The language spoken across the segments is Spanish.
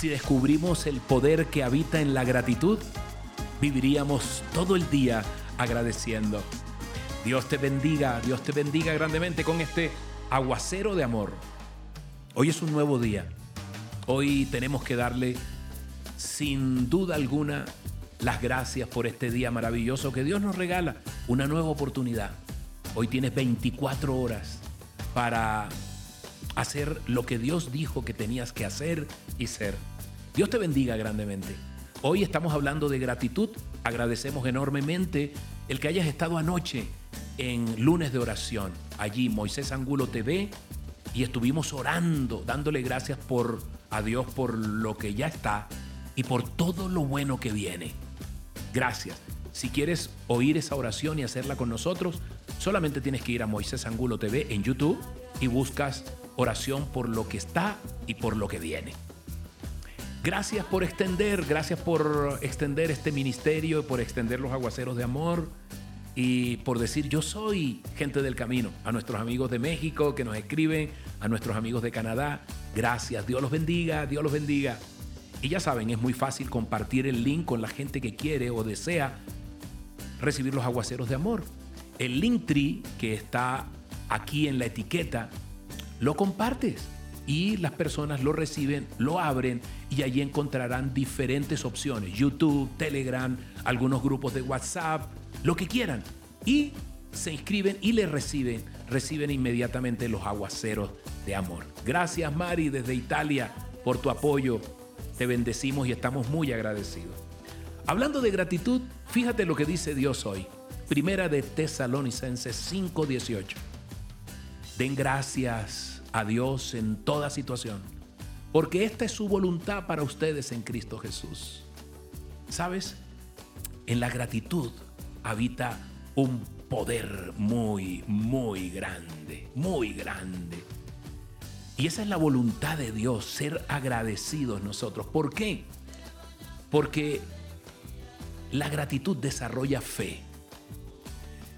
Si descubrimos el poder que habita en la gratitud, viviríamos todo el día agradeciendo. Dios te bendiga, Dios te bendiga grandemente con este aguacero de amor. Hoy es un nuevo día. Hoy tenemos que darle sin duda alguna las gracias por este día maravilloso que Dios nos regala, una nueva oportunidad. Hoy tienes 24 horas para hacer lo que Dios dijo que tenías que hacer y ser. Dios te bendiga grandemente. Hoy estamos hablando de gratitud. Agradecemos enormemente el que hayas estado anoche en lunes de oración. Allí Moisés Angulo TV y estuvimos orando, dándole gracias por a Dios por lo que ya está y por todo lo bueno que viene. Gracias. Si quieres oír esa oración y hacerla con nosotros, solamente tienes que ir a Moisés Angulo TV en YouTube y buscas oración por lo que está y por lo que viene. Gracias por extender, gracias por extender este ministerio, por extender los aguaceros de amor y por decir yo soy gente del camino. A nuestros amigos de México que nos escriben, a nuestros amigos de Canadá, gracias. Dios los bendiga, Dios los bendiga. Y ya saben, es muy fácil compartir el link con la gente que quiere o desea recibir los aguaceros de amor. El link tree que está aquí en la etiqueta, lo compartes y las personas lo reciben, lo abren y allí encontrarán diferentes opciones, YouTube, Telegram, algunos grupos de WhatsApp, lo que quieran. Y se inscriben y le reciben, reciben inmediatamente los aguaceros de amor. Gracias Mari desde Italia por tu apoyo. Te bendecimos y estamos muy agradecidos. Hablando de gratitud, fíjate lo que dice Dios hoy. Primera de Tesalonicenses 5:18. Den gracias a Dios en toda situación, porque esta es su voluntad para ustedes en Cristo Jesús. ¿Sabes? En la gratitud habita un poder muy, muy grande, muy grande. Y esa es la voluntad de Dios, ser agradecidos nosotros. ¿Por qué? Porque la gratitud desarrolla fe.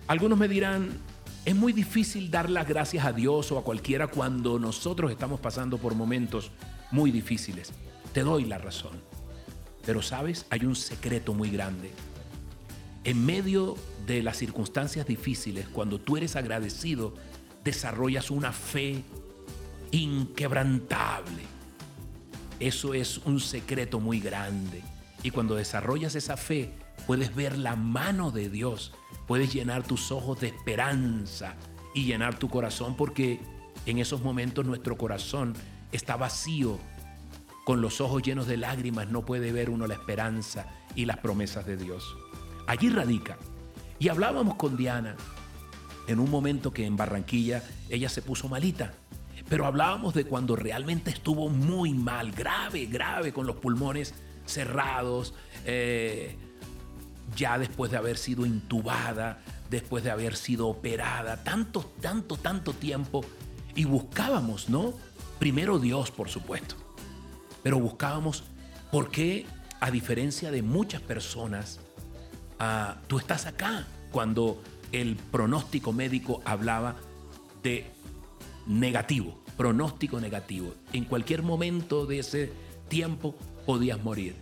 Algunos me dirán, es muy difícil dar las gracias a Dios o a cualquiera cuando nosotros estamos pasando por momentos muy difíciles. Te doy la razón. Pero sabes, hay un secreto muy grande. En medio de las circunstancias difíciles, cuando tú eres agradecido, desarrollas una fe inquebrantable. Eso es un secreto muy grande. Y cuando desarrollas esa fe, puedes ver la mano de Dios, puedes llenar tus ojos de esperanza y llenar tu corazón porque en esos momentos nuestro corazón está vacío, con los ojos llenos de lágrimas no puede ver uno la esperanza y las promesas de Dios. Allí radica. Y hablábamos con Diana en un momento que en Barranquilla ella se puso malita. Pero hablábamos de cuando realmente estuvo muy mal, grave, grave, con los pulmones cerrados, eh, ya después de haber sido intubada, después de haber sido operada, tanto, tanto, tanto tiempo. Y buscábamos, ¿no? Primero Dios, por supuesto. Pero buscábamos por qué, a diferencia de muchas personas, ah, tú estás acá cuando el pronóstico médico hablaba de negativo, pronóstico negativo. En cualquier momento de ese tiempo podías morir.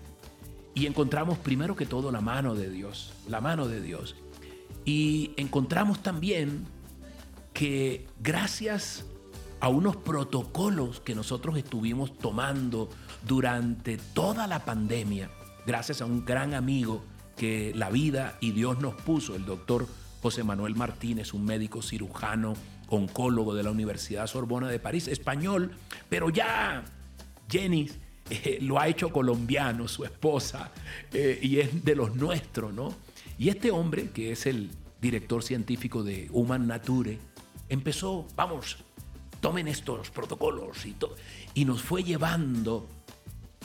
Y encontramos primero que todo la mano de Dios, la mano de Dios. Y encontramos también que gracias a unos protocolos que nosotros estuvimos tomando durante toda la pandemia, gracias a un gran amigo que la vida y Dios nos puso, el doctor José Manuel Martínez, un médico cirujano, oncólogo de la Universidad Sorbona de París, español, pero ya Jenny eh, lo ha hecho colombiano, su esposa, eh, y es de los nuestros, ¿no? Y este hombre, que es el director científico de Human Nature, empezó, vamos, tomen estos protocolos y, y nos fue llevando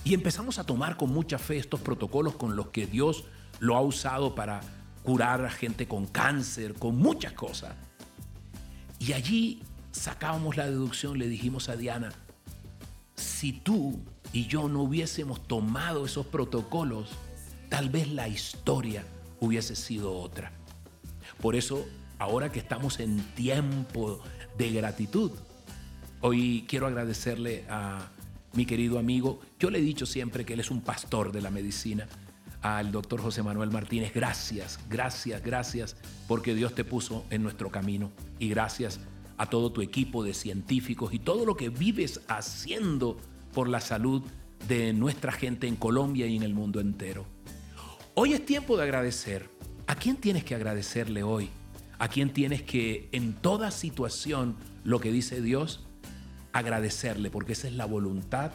y empezamos a tomar con mucha fe estos protocolos con los que Dios lo ha usado para curar a gente con cáncer, con muchas cosas. Y allí sacábamos la deducción, le dijimos a Diana, si tú y yo no hubiésemos tomado esos protocolos, tal vez la historia hubiese sido otra. Por eso, ahora que estamos en tiempo de gratitud, hoy quiero agradecerle a mi querido amigo. Yo le he dicho siempre que él es un pastor de la medicina. Al doctor José Manuel Martínez, gracias, gracias, gracias, porque Dios te puso en nuestro camino. Y gracias a todo tu equipo de científicos y todo lo que vives haciendo por la salud de nuestra gente en Colombia y en el mundo entero. Hoy es tiempo de agradecer. ¿A quién tienes que agradecerle hoy? ¿A quién tienes que en toda situación, lo que dice Dios, agradecerle? Porque esa es la voluntad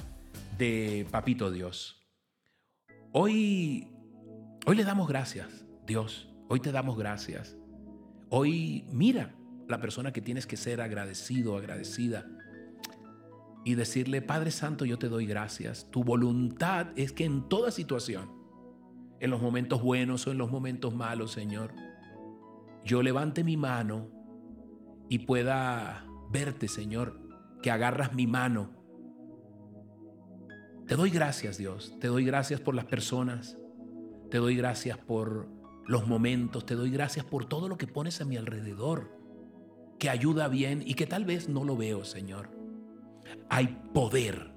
de Papito Dios. Hoy, hoy le damos gracias, Dios. Hoy te damos gracias. Hoy mira la persona que tienes que ser agradecido, agradecida. Y decirle, Padre Santo, yo te doy gracias. Tu voluntad es que en toda situación, en los momentos buenos o en los momentos malos, Señor, yo levante mi mano y pueda verte, Señor, que agarras mi mano. Te doy gracias, Dios. Te doy gracias por las personas. Te doy gracias por los momentos. Te doy gracias por todo lo que pones a mi alrededor, que ayuda bien y que tal vez no lo veo, Señor. Hay poder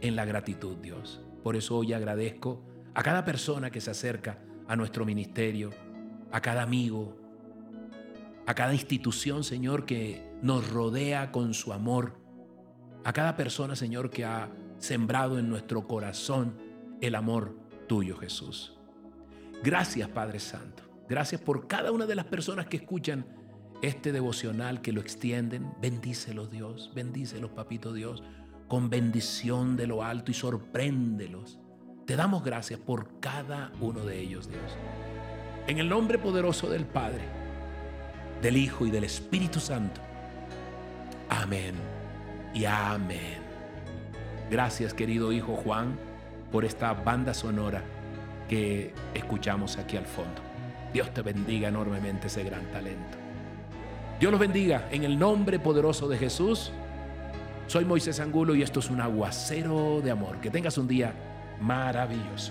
en la gratitud, Dios. Por eso hoy agradezco a cada persona que se acerca a nuestro ministerio, a cada amigo, a cada institución, Señor, que nos rodea con su amor, a cada persona, Señor, que ha sembrado en nuestro corazón el amor tuyo, Jesús. Gracias, Padre Santo. Gracias por cada una de las personas que escuchan este devocional, que lo extienden. Bendícelos, Dios. Bendícelos, Papito Dios, con bendición de lo alto y sorpréndelos. Te damos gracias por cada uno de ellos, Dios. En el nombre poderoso del Padre, del Hijo y del Espíritu Santo. Amén y amén. Gracias, querido Hijo Juan, por esta banda sonora que escuchamos aquí al fondo. Dios te bendiga enormemente ese gran talento. Dios los bendiga en el nombre poderoso de Jesús. Soy Moisés Angulo y esto es un aguacero de amor. Que tengas un día maravilloso.